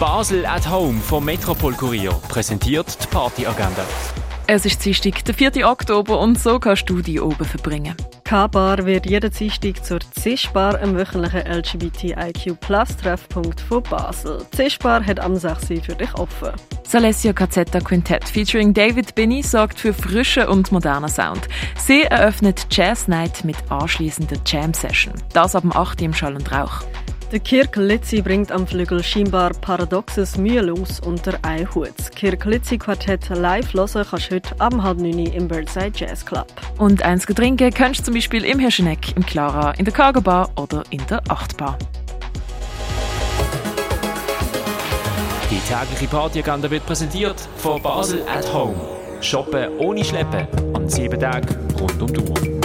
Basel at Home vom Metropol Kurier präsentiert die Partyagenda. Es ist Dienstag, der 4. Oktober und so kannst du die oben verbringen. K-Bar wird jeden Dienstag zur CISPAR, einem wöchentlichen LGBTIQ-Plus-Treffpunkt von Basel. CISPAR hat am 6. für dich offen. Salesio Cazzetta Quintett featuring David Binney sorgt für frischen und modernen Sound. Sie eröffnet Jazz Night mit anschließender Jam Session. Das ab dem 8. im Schall und Rauch. Der Kirk Litzi bringt am Flügel scheinbar paradoxes mühelos unter einen Hut. Das Kirk Litzi Quartett live hören kannst du heute am halb neun im Birdside Jazz Club. Und eins trinken kannst du zum Beispiel im Hirscheneck, im Clara, in der Cargo Bar oder in der Achtbar. Die tägliche Partyagenda wird präsentiert von Basel at Home. Shoppen ohne Schleppen an sieben Tagen rund um die Uhr.